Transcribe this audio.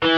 time.